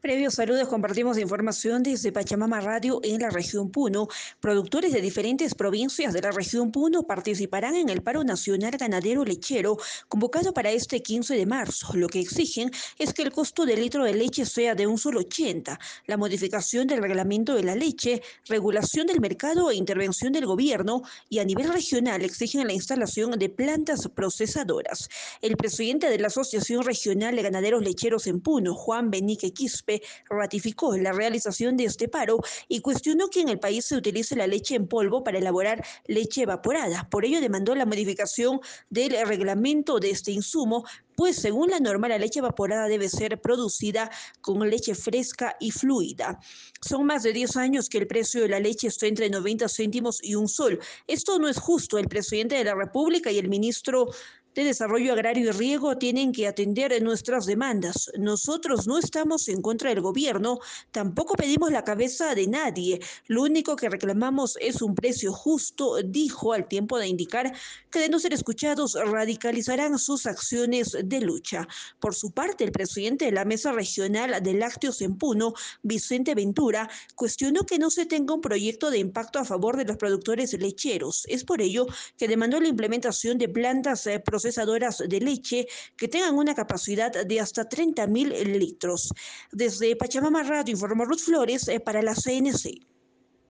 Previos saludos, compartimos información desde Pachamama Radio en la región Puno. Productores de diferentes provincias de la región Puno participarán en el paro nacional ganadero lechero convocado para este 15 de marzo. Lo que exigen es que el costo del litro de leche sea de un solo 80, la modificación del reglamento de la leche, regulación del mercado e intervención del gobierno y a nivel regional exigen la instalación de plantas procesadoras. El presidente de la Asociación Regional de Ganaderos Lecheros en Puno, Juan Benique Quispe, ratificó la realización de este paro y cuestionó que en el país se utilice la leche en polvo para elaborar leche evaporada. Por ello demandó la modificación del reglamento de este insumo pues según la norma la leche evaporada debe ser producida con leche fresca y fluida. Son más de 10 años que el precio de la leche está entre 90 céntimos y un sol. Esto no es justo. El presidente de la República y el ministro de Desarrollo Agrario y Riego tienen que atender nuestras demandas. Nosotros no estamos en contra del gobierno, tampoco pedimos la cabeza de nadie. Lo único que reclamamos es un precio justo, dijo al tiempo de indicar que de no ser escuchados radicalizarán sus acciones de lucha. Por su parte, el presidente de la Mesa Regional de Lácteos en Puno, Vicente Ventura, cuestionó que no se tenga un proyecto de impacto a favor de los productores lecheros. Es por ello que demandó la implementación de plantas eh, procesadoras de leche que tengan una capacidad de hasta 30 mil litros. Desde Pachamama Radio informó Ruth Flores eh, para la CNC.